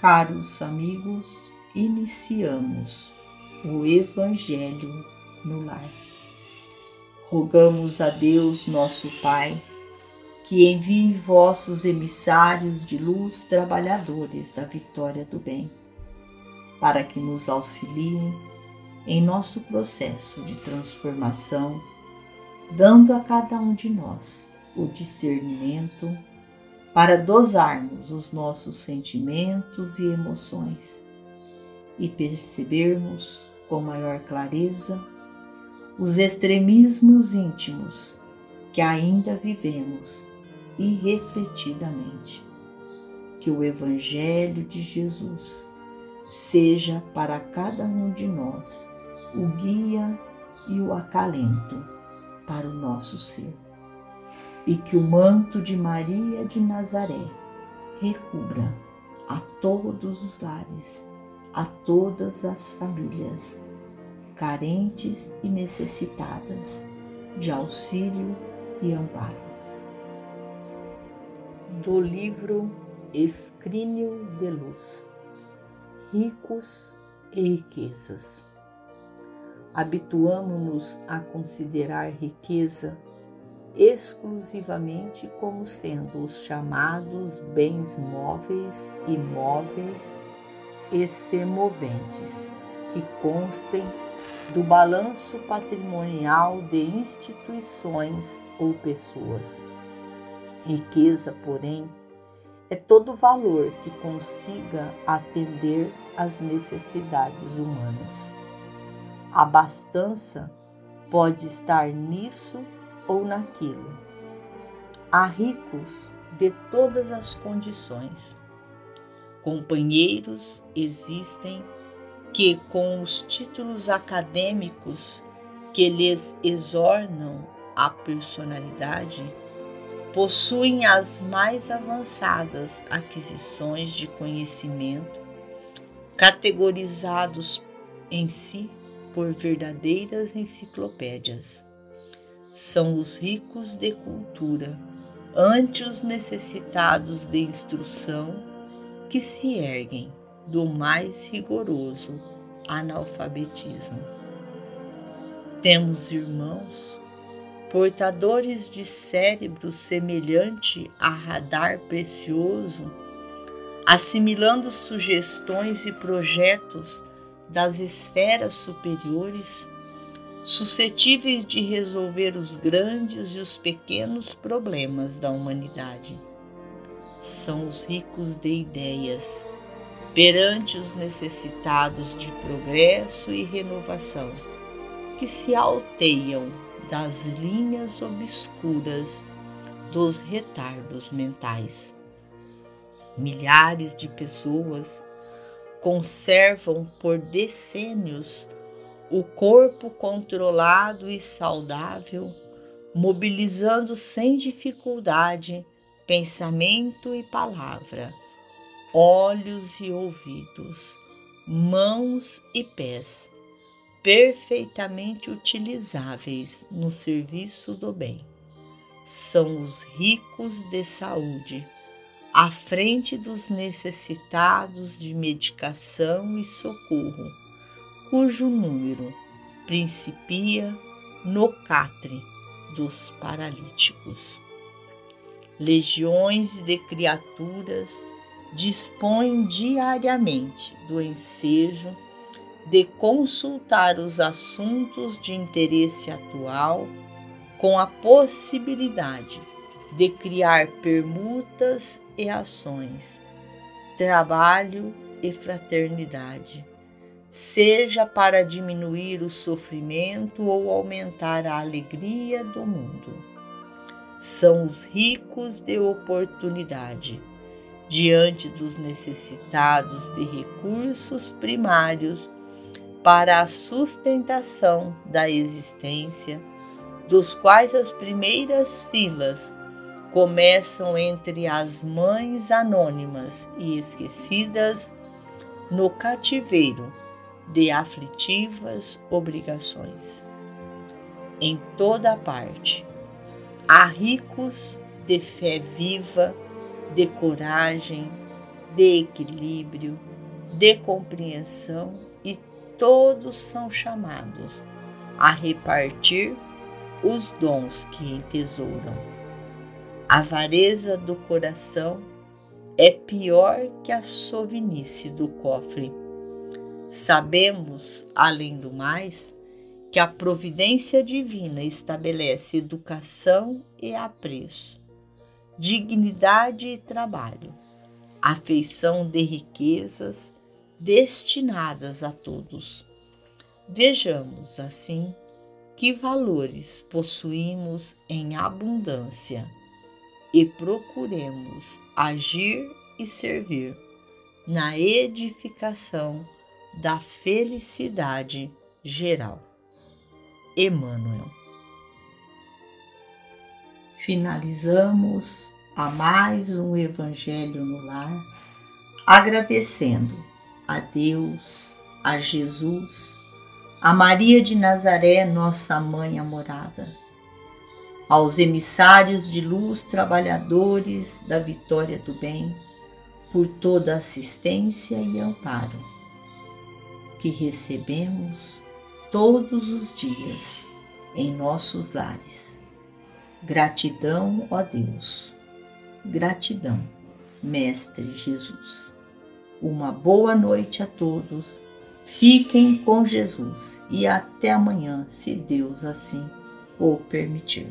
Caros amigos, iniciamos o Evangelho no Lar. Rogamos a Deus, nosso Pai, que envie vossos emissários de luz, trabalhadores da vitória do bem, para que nos auxiliem em nosso processo de transformação, dando a cada um de nós o discernimento para dosarmos os nossos sentimentos e emoções e percebermos com maior clareza os extremismos íntimos que ainda vivemos irrefletidamente. Que o Evangelho de Jesus seja para cada um de nós o guia e o acalento para o nosso ser e que o manto de Maria de Nazaré recubra a todos os lares, a todas as famílias carentes e necessitadas de auxílio e amparo. Do livro Escrínio de Luz Ricos e Riquezas Habituamo-nos a considerar riqueza exclusivamente como sendo os chamados bens móveis, imóveis e semoventes, que constem do balanço patrimonial de instituições ou pessoas. Riqueza, porém, é todo valor que consiga atender às necessidades humanas. A abastança pode estar nisso ou naquilo. Há ricos de todas as condições. Companheiros existem que, com os títulos acadêmicos que lhes exornam a personalidade, possuem as mais avançadas aquisições de conhecimento, categorizados em si por verdadeiras enciclopédias são os ricos de cultura, ante os necessitados de instrução que se erguem do mais rigoroso analfabetismo. Temos irmãos portadores de cérebro semelhante a radar precioso, assimilando sugestões e projetos das esferas superiores suscetíveis de resolver os grandes e os pequenos problemas da humanidade. São os ricos de ideias, perante os necessitados de progresso e renovação, que se alteiam das linhas obscuras dos retardos mentais. Milhares de pessoas conservam por decênios o corpo controlado e saudável, mobilizando sem dificuldade pensamento e palavra, olhos e ouvidos, mãos e pés, perfeitamente utilizáveis no serviço do bem. São os ricos de saúde, à frente dos necessitados de medicação e socorro cujo número principia no catre dos paralíticos. Legiões de criaturas dispõem diariamente do ensejo de consultar os assuntos de interesse atual com a possibilidade de criar permutas e ações, trabalho e fraternidade seja para diminuir o sofrimento ou aumentar a alegria do mundo. São os ricos de oportunidade, diante dos necessitados de recursos primários para a sustentação da existência, dos quais as primeiras filas começam entre as mães anônimas e esquecidas no cativeiro de aflitivas obrigações. Em toda parte, há ricos de fé viva, de coragem, de equilíbrio, de compreensão e todos são chamados a repartir os dons que entesouram. A avareza do coração é pior que a sovinice do cofre. Sabemos, além do mais, que a providência divina estabelece educação e apreço, dignidade e trabalho, afeição de riquezas destinadas a todos. Vejamos, assim, que valores possuímos em abundância e procuremos agir e servir na edificação da felicidade geral. Emmanuel. Finalizamos a mais um Evangelho no Lar, agradecendo a Deus, a Jesus, a Maria de Nazaré, nossa mãe amorada, aos emissários de luz, trabalhadores da vitória do bem, por toda assistência e amparo que recebemos todos os dias em nossos lares. Gratidão, ó Deus. Gratidão, Mestre Jesus. Uma boa noite a todos. Fiquem com Jesus e até amanhã, se Deus assim o permitir.